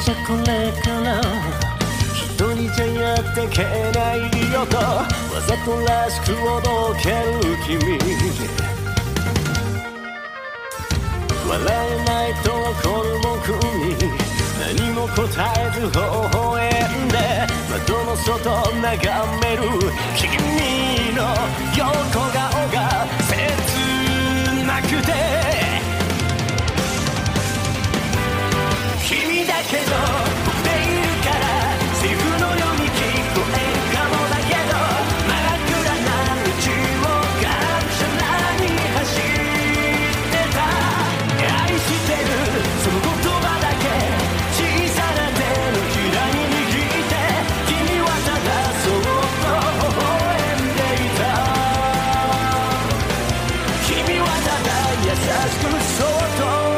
じゃこれから人にじゃやってけないよとわざとらしくおどける君。笑えないと怒る僕に何も答えず微笑んで窓の外眺める君。ない優しくそっと